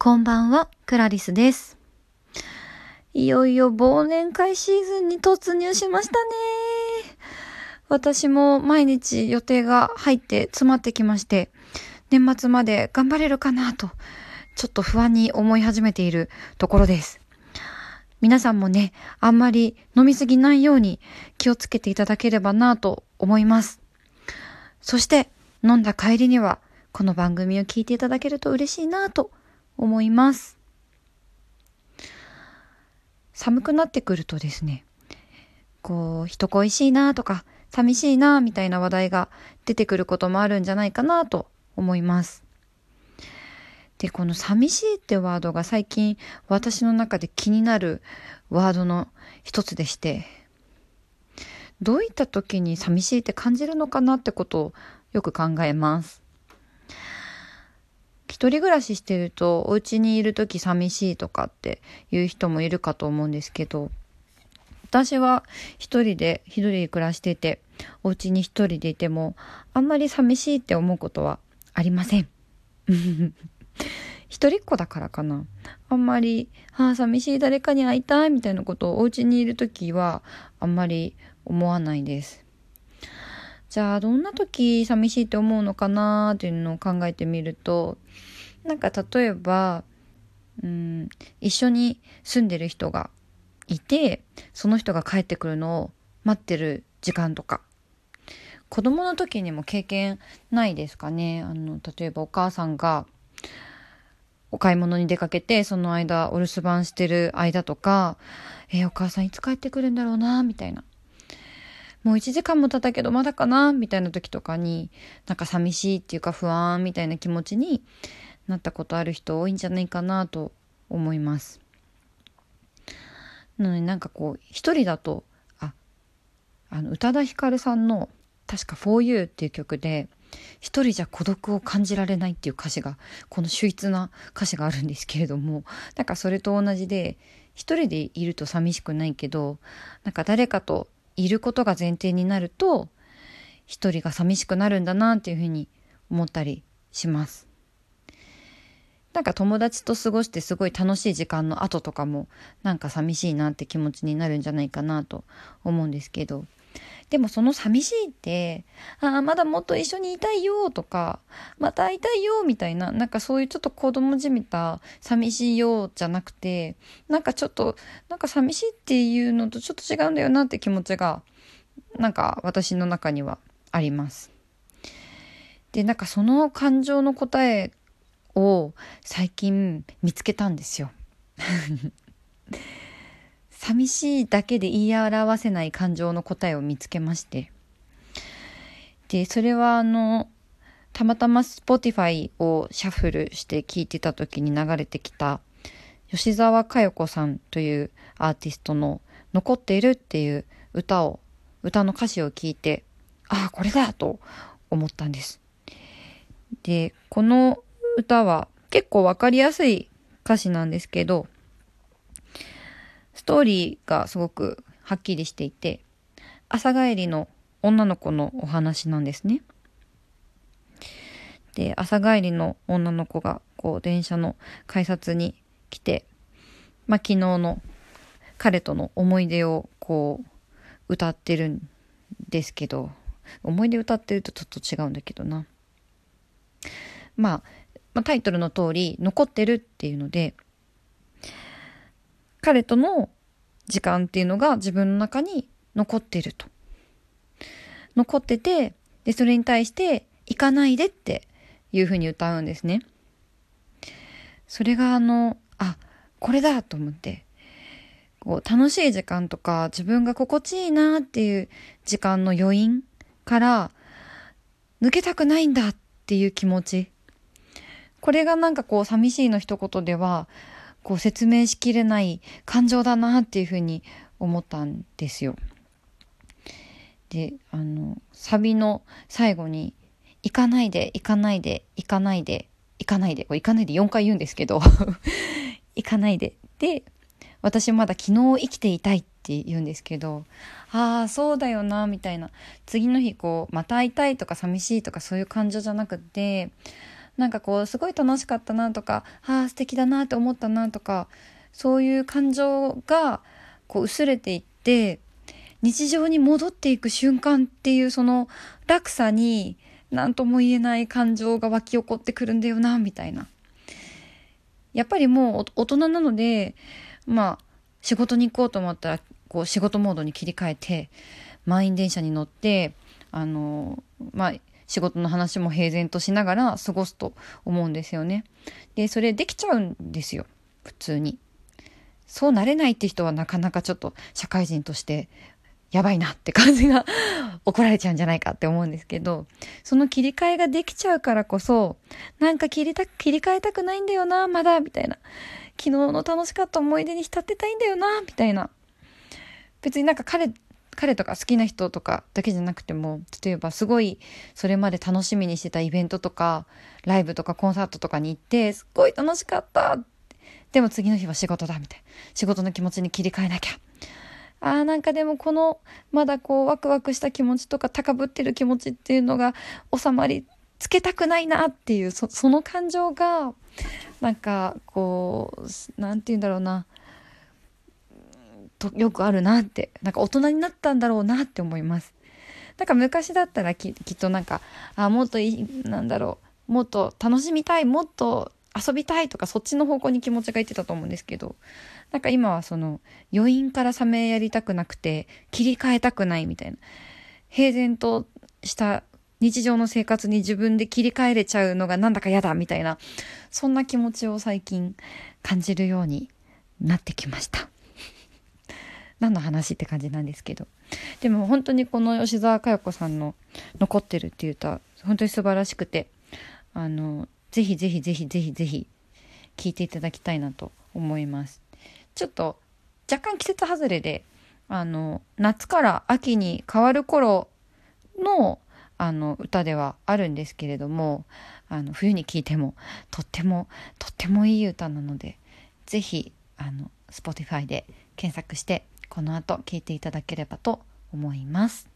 こんばんは、クラリスです。いよいよ忘年会シーズンに突入しましたね。私も毎日予定が入って詰まってきまして、年末まで頑張れるかなと、ちょっと不安に思い始めているところです。皆さんもね、あんまり飲みすぎないように気をつけていただければなと思います。そして、飲んだ帰りには、この番組を聞いていただけると嬉しいなと思います。寒くなってくるとですね、こう、人恋しいなとか、寂しいなみたいな話題が出てくることもあるんじゃないかなと思います。で、この寂しいってワードが最近私の中で気になるワードの一つでして、どういった時に寂しいって感じるのかなってことをよく考えます。一人暮らししてるとお家にいる時寂しいとかっていう人もいるかと思うんですけど私は一人で一人で暮らしててお家に一人でいてもあんまり寂しいって思うことはありません。一人っ子だからかな。あんまりああ寂しい誰かに会いたいみたいなことをお家にいる時はあんまり思わないです。じゃあどんな時寂しいって思うのかなっていうのを考えてみるとなんか例えばうん一緒に住んでる人がいてその人が帰ってくるのを待ってる時間とか。子供の時にも経験ないですかね。あの例えばお母さんがお買い物に出かけてその間お留守番してる間とかえーお母さんいつ帰ってくるんだろうなみたいな。もう1時間も経ったけどまだかなみたいな時とかになんか寂しいっていうか不安みたいな気持ちになったことある人多いんじゃないかなと思います。なのでなんかこう一人だとああの宇多田ヒカルさんの確か「For You」っていう曲で一人じゃ孤独を感じられないっていう歌詞がこの秀逸な歌詞があるんですけれどもなんかそれと同じで一人でいると寂しくないけどなんか誰かといることが前提になると一人が寂しくなるんだなっていうふうに思ったりします。なんか友達と過ごしてすごい楽しい時間の後とかもなんか寂しいなって気持ちになるんじゃないかなと思うんですけどでもその寂しいって「ああまだもっと一緒にいたいよ」とか「また会いたいよ」みたいななんかそういうちょっと子供じみた寂しいよじゃなくてなんかちょっとなんか寂しいっていうのとちょっと違うんだよなって気持ちがなんか私の中にはあります。でなんかその感情の答えを最近見つけたんですよ。寂しいだけで言い表せない感情の答えを見つけまして。で、それはあの、たまたま Spotify をシャッフルして聴いてた時に流れてきた吉沢佳代子さんというアーティストの残っているっていう歌を、歌の歌詞を聞いて、ああ、これだと思ったんです。で、この歌は結構わかりやすい歌詞なんですけど、トーリーがすごくはっきりしていて、朝帰りの女の子のお話なんですね。で、朝帰りの女の子がこう電車の改札に来て、まあ昨日の彼との思い出をこう歌ってるんですけど、思い出歌ってるとちょっと違うんだけどな。まあ、まあ、タイトルの通り残ってるっていうので彼との時間っていうのが自分の中に残ってると。残っててでそれに対して行かないでっていうふうに歌うんですね。それがあのあこれだと思ってこう楽しい時間とか自分が心地いいなっていう時間の余韻から抜けたくないんだっていう気持ち。これがなんかこう寂しいの一言ではこう説明しきれない感情だなっていうふうに思ったんですよ。であのサビの最後に「行かないで行かないで行かないで行かないで」これ行かないで4回言うんですけど「行かないで」で私まだ昨日生きていたいって言うんですけどああそうだよなみたいな次の日こうまた会いたいとか寂しいとかそういう感情じゃなくてなんかこうすごい楽しかったなとかああ素敵だなって思ったなとかそういう感情がこう薄れていって日常に戻っていく瞬間っていうその落差に何とも言えない感情が湧き起こってくるんだよなみたいな。やっぱりもう大人なのでまあ仕事に行こうと思ったらこう仕事モードに切り替えて満員電車に乗ってあのまあ仕事の話も平然としながら過ごすと思うんですよね。でそれできちゃうんですよ普通に。そうなれないって人はなかなかちょっと社会人としてやばいなって感じが 怒られちゃうんじゃないかって思うんですけど、その切り替えができちゃうからこそ、なんか切りた、切り替えたくないんだよな、まだ、みたいな。昨日の楽しかった思い出に浸ってたいんだよな、みたいな。別になんか彼、彼とか好きな人とかだけじゃなくても、例えばすごいそれまで楽しみにしてたイベントとか、ライブとかコンサートとかに行って、すっごい楽しかったでも次の日は仕事だみたいな。仕事の気持ちに切り替えなきゃ。ああ、なんかでもこの、まだこう、ワクワクした気持ちとか、高ぶってる気持ちっていうのが収まりつけたくないなっていう、その感情が、なんか、こう、なんて言うんだろうな、とよくあるなって、なんか大人になったんだろうなって思います。なんか昔だったらききっとなんか、あもっといい、なんだろう、もっと楽しみたい、もっと遊びたいとかそっちの方向に気持ちがいってたと思うんですけどなんか今はその余韻から冷めやりたくなくて切り替えたくないみたいな平然とした日常の生活に自分で切り替えれちゃうのがなんだか嫌だみたいなそんな気持ちを最近感じるようになってきました何の話って感じなんですけどでも本当にこの吉沢佳代子さんの「残ってる」っていう歌本当に素晴らしくてあのぜひぜひぜひぜひぜひ聞いていただきたいなと思います。ちょっと若干季節外れで、あの、夏から秋に変わる頃の、あの、歌ではあるんですけれども、あの、冬に聴いても、とっても、とってもいい歌なので、ぜひ、あの、Spotify で検索して、この後聞いていただければと思います。